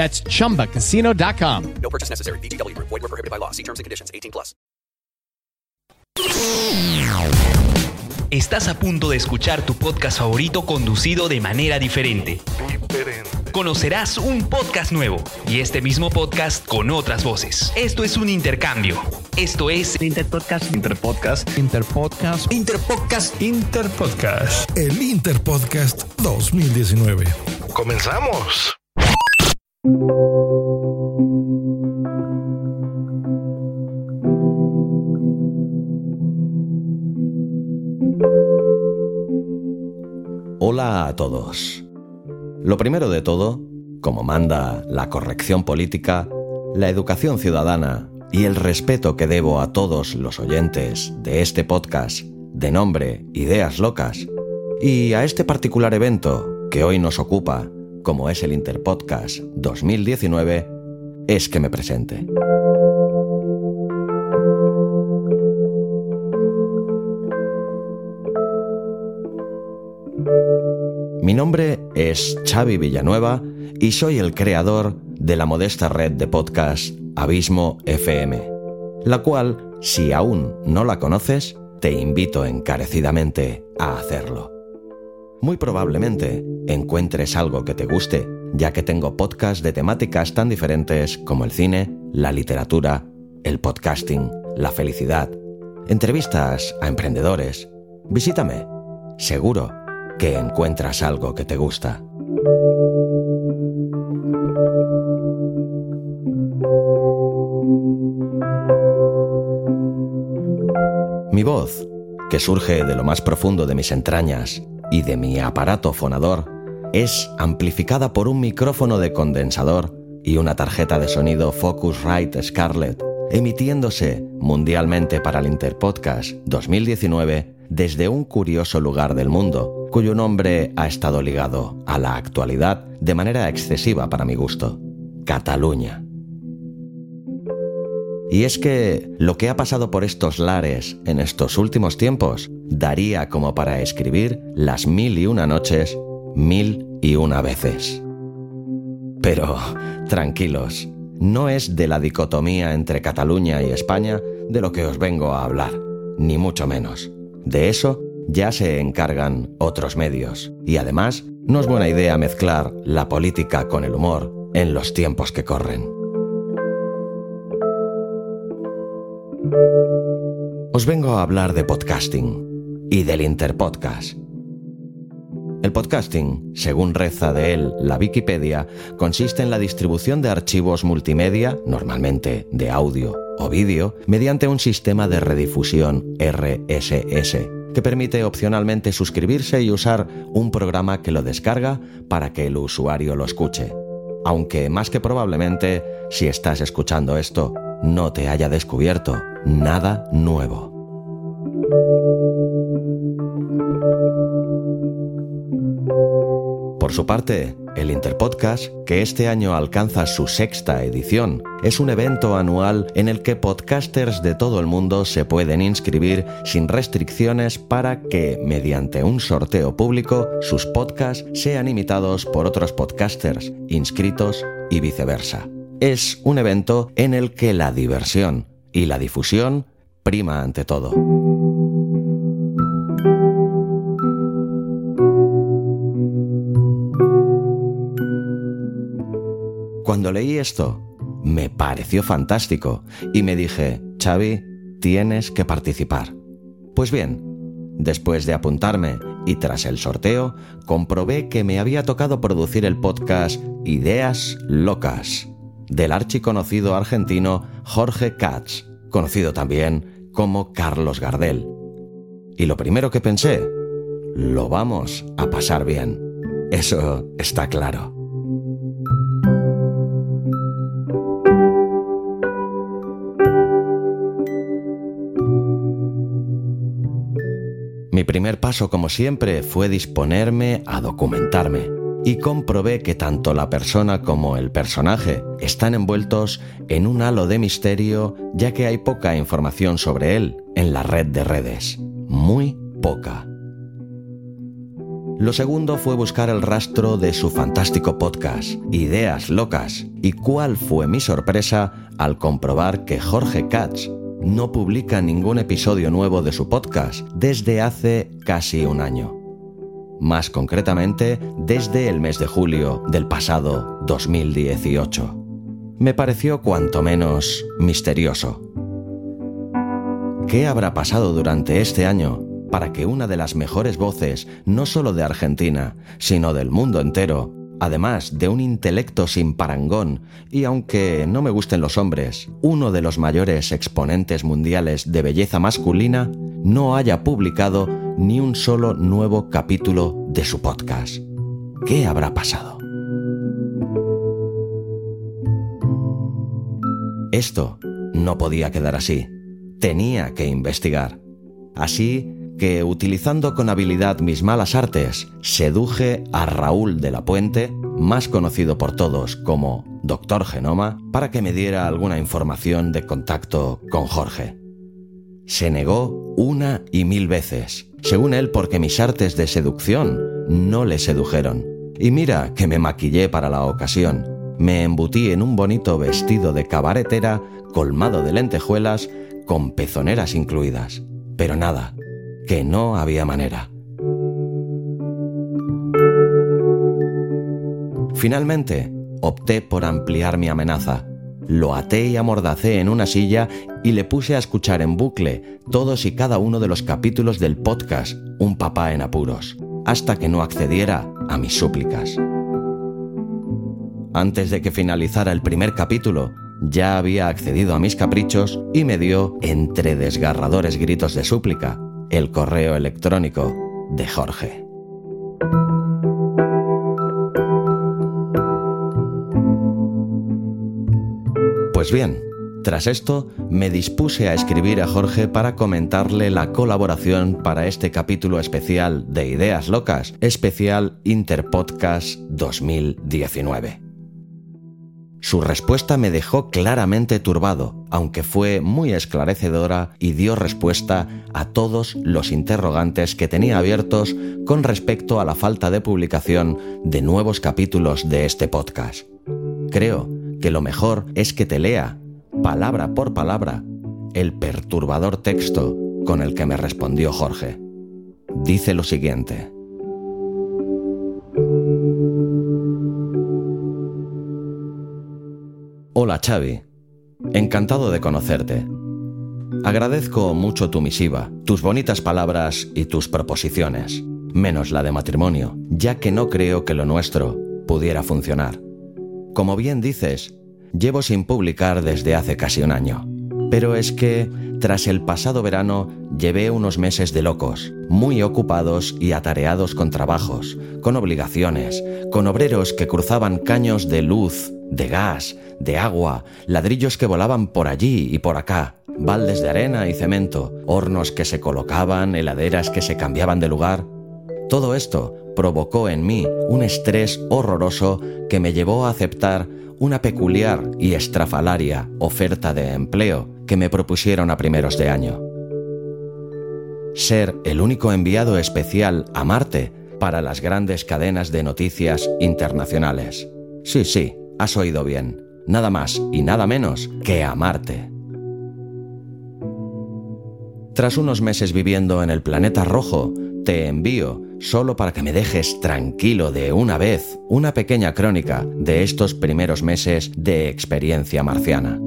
That's chumbacasino.com. No purchase necessary. VGW Group. Void were prohibited by law. See terms and conditions. 18 plus. Estás a punto de escuchar tu podcast favorito conducido de manera diferente. Conocerás un podcast nuevo y este mismo podcast con otras voces. Esto es un intercambio. Esto es Interpodcast. Interpodcast. Interpodcast. Interpodcast. Interpodcast. El Interpodcast 2019. Comenzamos. Hola a todos. Lo primero de todo, como manda la corrección política, la educación ciudadana y el respeto que debo a todos los oyentes de este podcast de nombre Ideas Locas, y a este particular evento que hoy nos ocupa, como es el Interpodcast 2019, es que me presente. Mi nombre es Xavi Villanueva y soy el creador de la modesta red de podcast Abismo FM, la cual, si aún no la conoces, te invito encarecidamente a hacerlo. Muy probablemente encuentres algo que te guste, ya que tengo podcasts de temáticas tan diferentes como el cine, la literatura, el podcasting, la felicidad, entrevistas a emprendedores. Visítame. Seguro que encuentras algo que te gusta. Mi voz, que surge de lo más profundo de mis entrañas y de mi aparato fonador, es amplificada por un micrófono de condensador y una tarjeta de sonido Focusrite Scarlett, emitiéndose mundialmente para el Interpodcast 2019 desde un curioso lugar del mundo, cuyo nombre ha estado ligado a la actualidad de manera excesiva para mi gusto, Cataluña. Y es que lo que ha pasado por estos lares en estos últimos tiempos daría como para escribir las mil y una noches, mil y una veces. Pero, tranquilos, no es de la dicotomía entre Cataluña y España de lo que os vengo a hablar, ni mucho menos. De eso ya se encargan otros medios. Y además, no es buena idea mezclar la política con el humor en los tiempos que corren. Os vengo a hablar de podcasting y del Interpodcast. El podcasting, según reza de él la Wikipedia, consiste en la distribución de archivos multimedia, normalmente de audio o vídeo, mediante un sistema de redifusión RSS, que permite opcionalmente suscribirse y usar un programa que lo descarga para que el usuario lo escuche. Aunque más que probablemente, si estás escuchando esto, no te haya descubierto nada nuevo. Por su parte, el Interpodcast, que este año alcanza su sexta edición, es un evento anual en el que podcasters de todo el mundo se pueden inscribir sin restricciones para que, mediante un sorteo público, sus podcasts sean imitados por otros podcasters inscritos y viceversa. Es un evento en el que la diversión y la difusión prima ante todo. Cuando leí esto, me pareció fantástico y me dije, Xavi, tienes que participar. Pues bien, después de apuntarme y tras el sorteo, comprobé que me había tocado producir el podcast Ideas Locas del archiconocido argentino Jorge Katz, conocido también como Carlos Gardel. Y lo primero que pensé, lo vamos a pasar bien. Eso está claro. Primer paso, como siempre, fue disponerme a documentarme y comprobé que tanto la persona como el personaje están envueltos en un halo de misterio ya que hay poca información sobre él en la red de redes. Muy poca. Lo segundo fue buscar el rastro de su fantástico podcast, Ideas Locas, y cuál fue mi sorpresa al comprobar que Jorge Katz no publica ningún episodio nuevo de su podcast desde hace casi un año. Más concretamente, desde el mes de julio del pasado 2018. Me pareció cuanto menos misterioso. ¿Qué habrá pasado durante este año para que una de las mejores voces, no solo de Argentina, sino del mundo entero, además de un intelecto sin parangón y aunque no me gusten los hombres, uno de los mayores exponentes mundiales de belleza masculina, no haya publicado ni un solo nuevo capítulo de su podcast. ¿Qué habrá pasado? Esto no podía quedar así. Tenía que investigar. Así que, utilizando con habilidad mis malas artes, seduje a Raúl de la Puente, más conocido por todos como Doctor Genoma, para que me diera alguna información de contacto con Jorge. Se negó una y mil veces, según él porque mis artes de seducción no le sedujeron. Y mira que me maquillé para la ocasión. Me embutí en un bonito vestido de cabaretera colmado de lentejuelas con pezoneras incluidas. Pero nada, que no había manera. Finalmente, opté por ampliar mi amenaza. Lo até y amordacé en una silla y le puse a escuchar en bucle todos y cada uno de los capítulos del podcast Un papá en apuros, hasta que no accediera a mis súplicas. Antes de que finalizara el primer capítulo, ya había accedido a mis caprichos y me dio, entre desgarradores gritos de súplica, el correo electrónico de Jorge. Pues bien, tras esto me dispuse a escribir a Jorge para comentarle la colaboración para este capítulo especial de Ideas Locas, especial Interpodcast 2019. Su respuesta me dejó claramente turbado, aunque fue muy esclarecedora y dio respuesta a todos los interrogantes que tenía abiertos con respecto a la falta de publicación de nuevos capítulos de este podcast. Creo que lo mejor es que te lea, palabra por palabra, el perturbador texto con el que me respondió Jorge. Dice lo siguiente. Hola Xavi, encantado de conocerte. Agradezco mucho tu misiva, tus bonitas palabras y tus proposiciones, menos la de matrimonio, ya que no creo que lo nuestro pudiera funcionar. Como bien dices, llevo sin publicar desde hace casi un año. Pero es que, tras el pasado verano, llevé unos meses de locos, muy ocupados y atareados con trabajos, con obligaciones, con obreros que cruzaban caños de luz, de gas, de agua, ladrillos que volaban por allí y por acá, baldes de arena y cemento, hornos que se colocaban, heladeras que se cambiaban de lugar. Todo esto provocó en mí un estrés horroroso que me llevó a aceptar una peculiar y estrafalaria oferta de empleo que me propusieron a primeros de año. Ser el único enviado especial a Marte para las grandes cadenas de noticias internacionales. Sí, sí, has oído bien. Nada más y nada menos que a Marte. Tras unos meses viviendo en el planeta rojo, te envío, solo para que me dejes tranquilo de una vez, una pequeña crónica de estos primeros meses de experiencia marciana.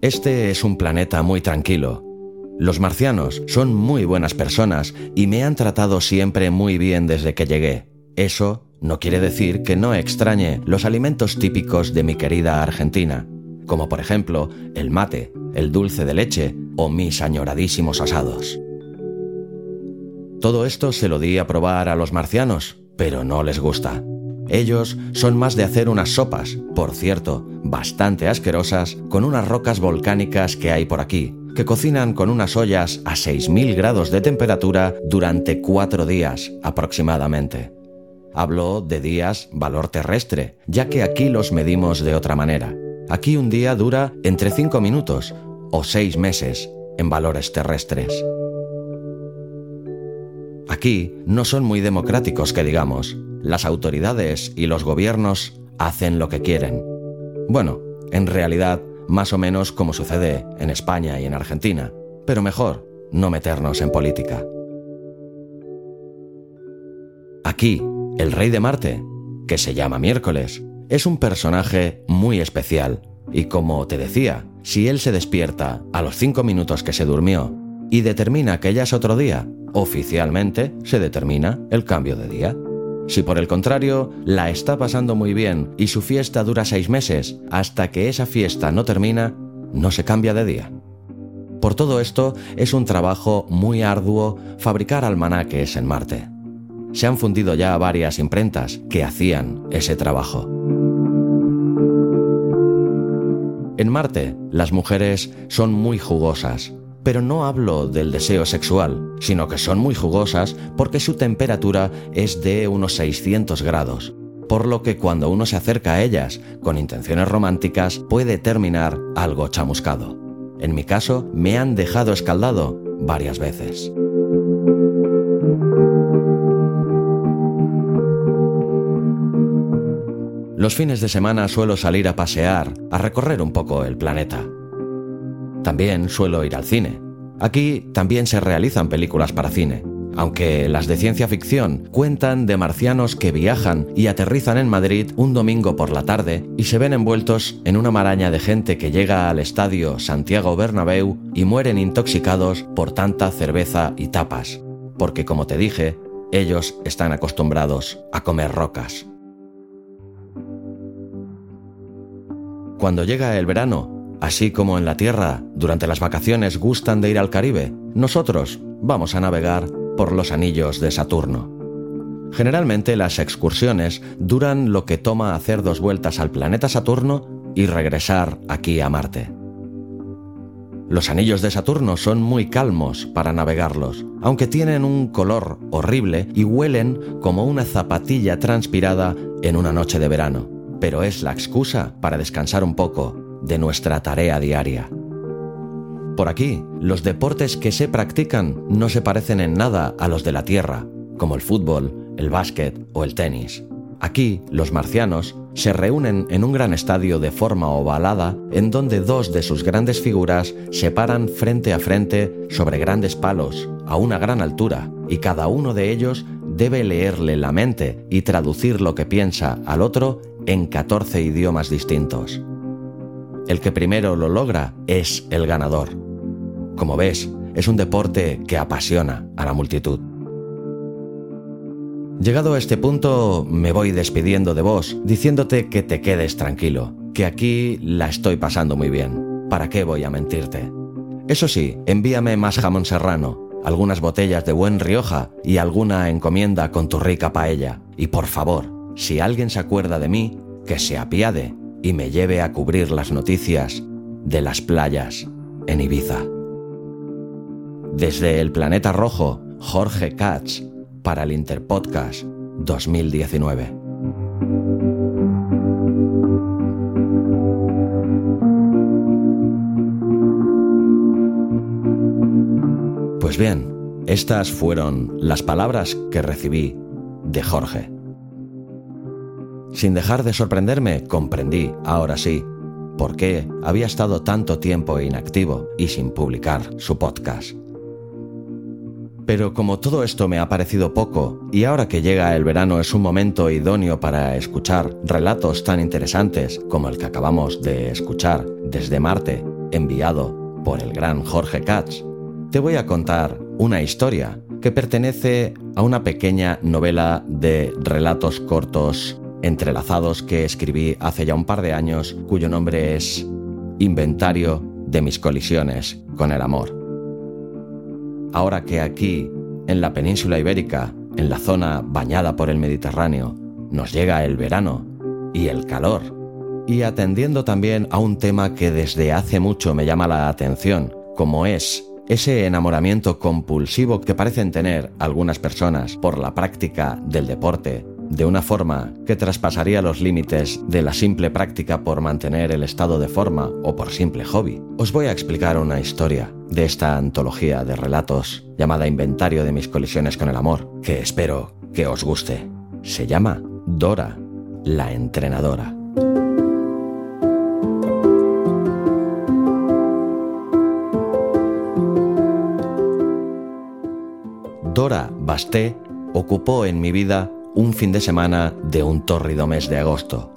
Este es un planeta muy tranquilo. Los marcianos son muy buenas personas y me han tratado siempre muy bien desde que llegué. Eso no quiere decir que no extrañe los alimentos típicos de mi querida Argentina, como por ejemplo el mate, el dulce de leche o mis añoradísimos asados. Todo esto se lo di a probar a los marcianos, pero no les gusta. Ellos son más de hacer unas sopas, por cierto, bastante asquerosas, con unas rocas volcánicas que hay por aquí, que cocinan con unas ollas a 6.000 grados de temperatura durante cuatro días aproximadamente. Hablo de días valor terrestre, ya que aquí los medimos de otra manera. Aquí un día dura entre 5 minutos o 6 meses en valores terrestres. Aquí no son muy democráticos que digamos. Las autoridades y los gobiernos hacen lo que quieren. Bueno, en realidad, más o menos como sucede en España y en Argentina. Pero mejor no meternos en política. Aquí, el rey de Marte, que se llama Miércoles, es un personaje muy especial. Y como te decía, si él se despierta a los cinco minutos que se durmió y determina que ya es otro día, oficialmente se determina el cambio de día. Si por el contrario la está pasando muy bien y su fiesta dura seis meses, hasta que esa fiesta no termina, no se cambia de día. Por todo esto, es un trabajo muy arduo fabricar almanaques en Marte. Se han fundido ya varias imprentas que hacían ese trabajo. En Marte, las mujeres son muy jugosas, pero no hablo del deseo sexual, sino que son muy jugosas porque su temperatura es de unos 600 grados, por lo que cuando uno se acerca a ellas con intenciones románticas puede terminar algo chamuscado. En mi caso, me han dejado escaldado varias veces. Los fines de semana suelo salir a pasear, a recorrer un poco el planeta. También suelo ir al cine. Aquí también se realizan películas para cine, aunque las de ciencia ficción cuentan de marcianos que viajan y aterrizan en Madrid un domingo por la tarde y se ven envueltos en una maraña de gente que llega al estadio Santiago Bernabéu y mueren intoxicados por tanta cerveza y tapas, porque como te dije, ellos están acostumbrados a comer rocas. Cuando llega el verano, así como en la Tierra, durante las vacaciones gustan de ir al Caribe, nosotros vamos a navegar por los anillos de Saturno. Generalmente las excursiones duran lo que toma hacer dos vueltas al planeta Saturno y regresar aquí a Marte. Los anillos de Saturno son muy calmos para navegarlos, aunque tienen un color horrible y huelen como una zapatilla transpirada en una noche de verano pero es la excusa para descansar un poco de nuestra tarea diaria. Por aquí, los deportes que se practican no se parecen en nada a los de la Tierra, como el fútbol, el básquet o el tenis. Aquí, los marcianos se reúnen en un gran estadio de forma ovalada en donde dos de sus grandes figuras se paran frente a frente sobre grandes palos a una gran altura y cada uno de ellos debe leerle la mente y traducir lo que piensa al otro en 14 idiomas distintos. El que primero lo logra es el ganador. Como ves, es un deporte que apasiona a la multitud. Llegado a este punto, me voy despidiendo de vos, diciéndote que te quedes tranquilo, que aquí la estoy pasando muy bien. ¿Para qué voy a mentirte? Eso sí, envíame más jamón serrano, algunas botellas de buen Rioja y alguna encomienda con tu rica paella. Y por favor, si alguien se acuerda de mí, que se apiade y me lleve a cubrir las noticias de las playas en Ibiza. Desde el planeta rojo, Jorge Katz, para el Interpodcast 2019. Pues bien, estas fueron las palabras que recibí de Jorge. Sin dejar de sorprenderme, comprendí, ahora sí, por qué había estado tanto tiempo inactivo y sin publicar su podcast. Pero como todo esto me ha parecido poco, y ahora que llega el verano es un momento idóneo para escuchar relatos tan interesantes como el que acabamos de escuchar desde Marte, enviado por el gran Jorge Katz, te voy a contar una historia que pertenece a una pequeña novela de relatos cortos entrelazados que escribí hace ya un par de años, cuyo nombre es Inventario de mis colisiones con el amor. Ahora que aquí, en la península ibérica, en la zona bañada por el Mediterráneo, nos llega el verano y el calor, y atendiendo también a un tema que desde hace mucho me llama la atención, como es ese enamoramiento compulsivo que parecen tener algunas personas por la práctica del deporte, de una forma que traspasaría los límites de la simple práctica por mantener el estado de forma o por simple hobby. Os voy a explicar una historia de esta antología de relatos llamada Inventario de mis colisiones con el amor, que espero que os guste. Se llama Dora, la entrenadora. Dora Basté ocupó en mi vida un fin de semana de un tórrido mes de agosto.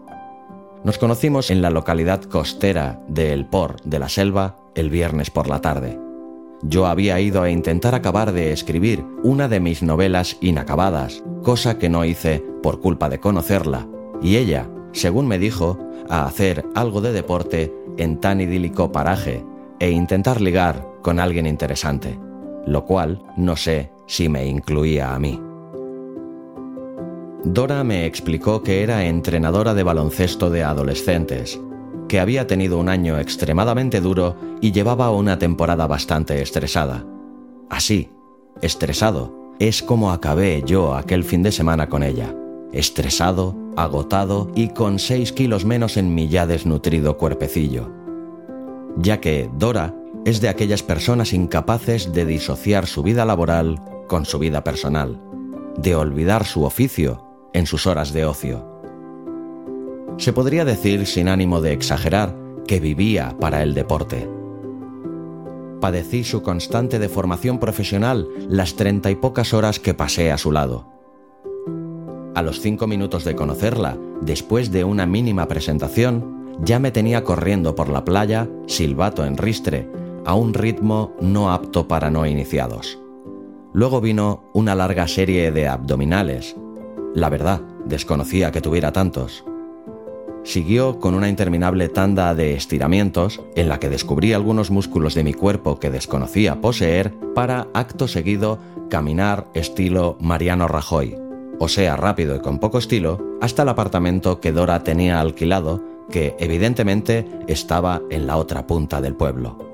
Nos conocimos en la localidad costera de El Por de la Selva el viernes por la tarde. Yo había ido a intentar acabar de escribir una de mis novelas inacabadas, cosa que no hice por culpa de conocerla, y ella, según me dijo, a hacer algo de deporte en tan idílico paraje e intentar ligar con alguien interesante, lo cual no sé si me incluía a mí. Dora me explicó que era entrenadora de baloncesto de adolescentes, que había tenido un año extremadamente duro y llevaba una temporada bastante estresada. Así, estresado, es como acabé yo aquel fin de semana con ella. Estresado, agotado y con 6 kilos menos en mi ya desnutrido cuerpecillo. Ya que Dora es de aquellas personas incapaces de disociar su vida laboral con su vida personal, de olvidar su oficio en sus horas de ocio. Se podría decir, sin ánimo de exagerar, que vivía para el deporte. Padecí su constante deformación profesional las treinta y pocas horas que pasé a su lado. A los cinco minutos de conocerla, después de una mínima presentación, ya me tenía corriendo por la playa, silbato en ristre, a un ritmo no apto para no iniciados. Luego vino una larga serie de abdominales. La verdad, desconocía que tuviera tantos. Siguió con una interminable tanda de estiramientos en la que descubrí algunos músculos de mi cuerpo que desconocía poseer para, acto seguido, caminar estilo Mariano Rajoy, o sea, rápido y con poco estilo, hasta el apartamento que Dora tenía alquilado, que evidentemente estaba en la otra punta del pueblo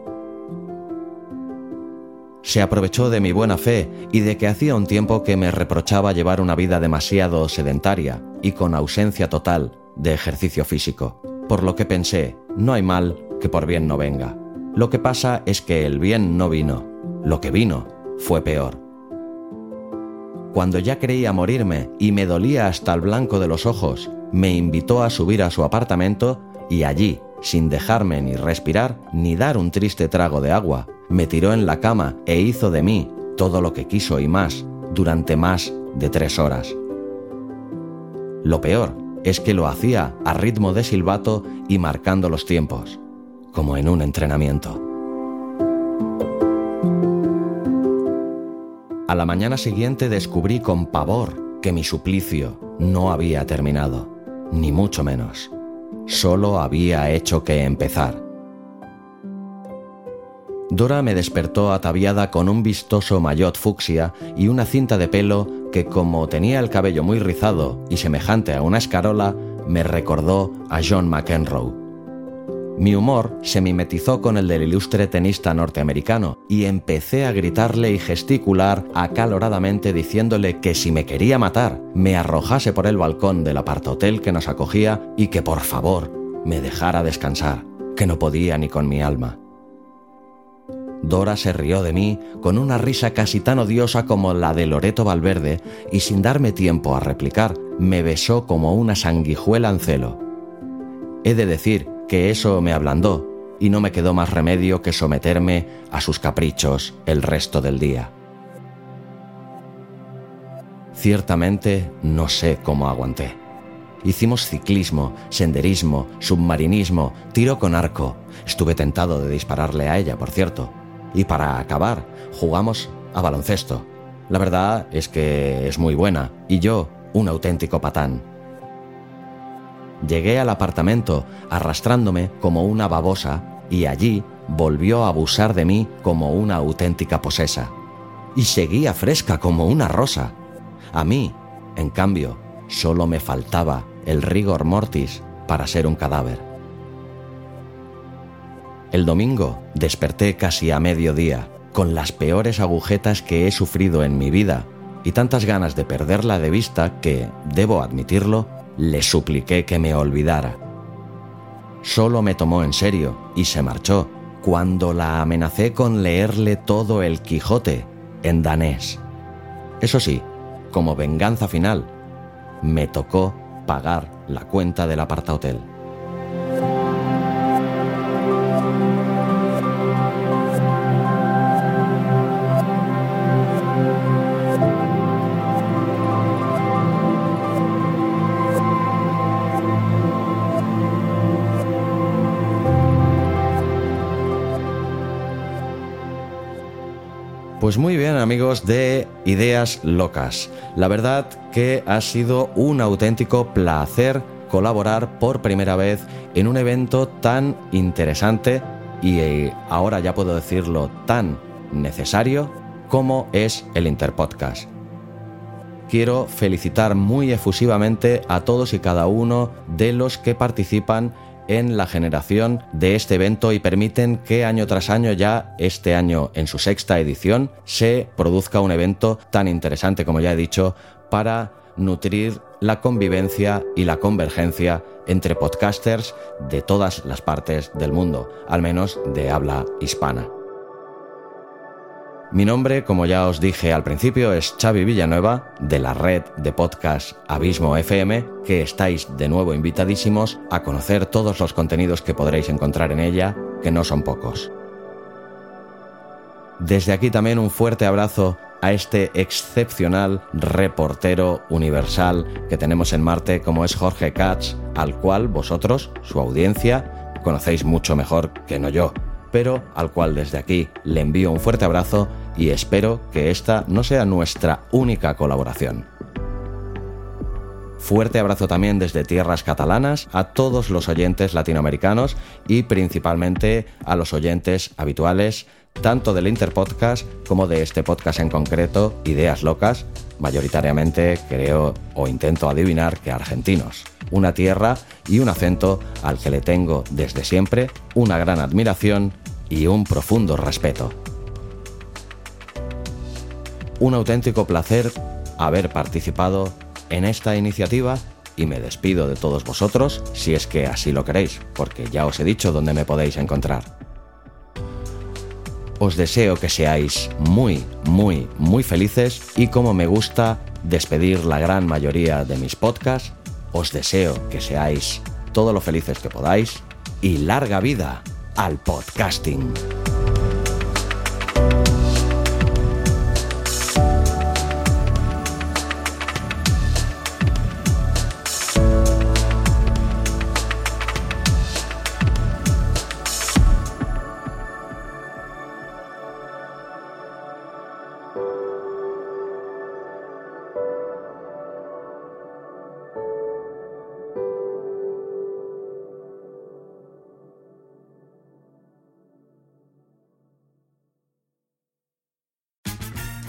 se aprovechó de mi buena fe y de que hacía un tiempo que me reprochaba llevar una vida demasiado sedentaria y con ausencia total de ejercicio físico. Por lo que pensé, no hay mal que por bien no venga. Lo que pasa es que el bien no vino. Lo que vino fue peor. Cuando ya creía morirme y me dolía hasta el blanco de los ojos, me invitó a subir a su apartamento y allí, sin dejarme ni respirar ni dar un triste trago de agua, me tiró en la cama e hizo de mí todo lo que quiso y más durante más de tres horas. Lo peor es que lo hacía a ritmo de silbato y marcando los tiempos, como en un entrenamiento. A la mañana siguiente descubrí con pavor que mi suplicio no había terminado, ni mucho menos. Solo había hecho que empezar. Dora me despertó ataviada con un vistoso maillot fucsia y una cinta de pelo que, como tenía el cabello muy rizado y semejante a una escarola, me recordó a John McEnroe. Mi humor se mimetizó con el del ilustre tenista norteamericano y empecé a gritarle y gesticular acaloradamente diciéndole que si me quería matar, me arrojase por el balcón del apartotel que nos acogía y que por favor me dejara descansar, que no podía ni con mi alma. Dora se rió de mí con una risa casi tan odiosa como la de Loreto Valverde y sin darme tiempo a replicar, me besó como una sanguijuela en celo. He de decir que eso me ablandó y no me quedó más remedio que someterme a sus caprichos el resto del día. Ciertamente no sé cómo aguanté. Hicimos ciclismo, senderismo, submarinismo, tiro con arco. Estuve tentado de dispararle a ella, por cierto. Y para acabar, jugamos a baloncesto. La verdad es que es muy buena y yo un auténtico patán. Llegué al apartamento arrastrándome como una babosa y allí volvió a abusar de mí como una auténtica posesa. Y seguía fresca como una rosa. A mí, en cambio, solo me faltaba el rigor mortis para ser un cadáver. El domingo desperté casi a mediodía, con las peores agujetas que he sufrido en mi vida y tantas ganas de perderla de vista que, debo admitirlo, le supliqué que me olvidara. Solo me tomó en serio y se marchó cuando la amenacé con leerle todo el Quijote en danés. Eso sí, como venganza final, me tocó pagar la cuenta del apartahotel. Pues muy bien amigos de Ideas Locas. La verdad que ha sido un auténtico placer colaborar por primera vez en un evento tan interesante y eh, ahora ya puedo decirlo tan necesario como es el Interpodcast. Quiero felicitar muy efusivamente a todos y cada uno de los que participan en la generación de este evento y permiten que año tras año, ya este año en su sexta edición, se produzca un evento tan interesante como ya he dicho para nutrir la convivencia y la convergencia entre podcasters de todas las partes del mundo, al menos de habla hispana. Mi nombre, como ya os dije al principio, es Xavi Villanueva, de la red de podcast Abismo FM, que estáis de nuevo invitadísimos a conocer todos los contenidos que podréis encontrar en ella, que no son pocos. Desde aquí también un fuerte abrazo a este excepcional reportero universal que tenemos en Marte como es Jorge Katz, al cual vosotros, su audiencia, conocéis mucho mejor que no yo pero al cual desde aquí le envío un fuerte abrazo y espero que esta no sea nuestra única colaboración. Fuerte abrazo también desde tierras catalanas a todos los oyentes latinoamericanos y principalmente a los oyentes habituales tanto del Interpodcast como de este podcast en concreto, Ideas Locas, mayoritariamente creo o intento adivinar que argentinos. Una tierra y un acento al que le tengo desde siempre una gran admiración y un profundo respeto. Un auténtico placer haber participado en esta iniciativa y me despido de todos vosotros si es que así lo queréis, porque ya os he dicho dónde me podéis encontrar. Os deseo que seáis muy, muy, muy felices y como me gusta despedir la gran mayoría de mis podcasts, os deseo que seáis todo lo felices que podáis y larga vida al podcasting.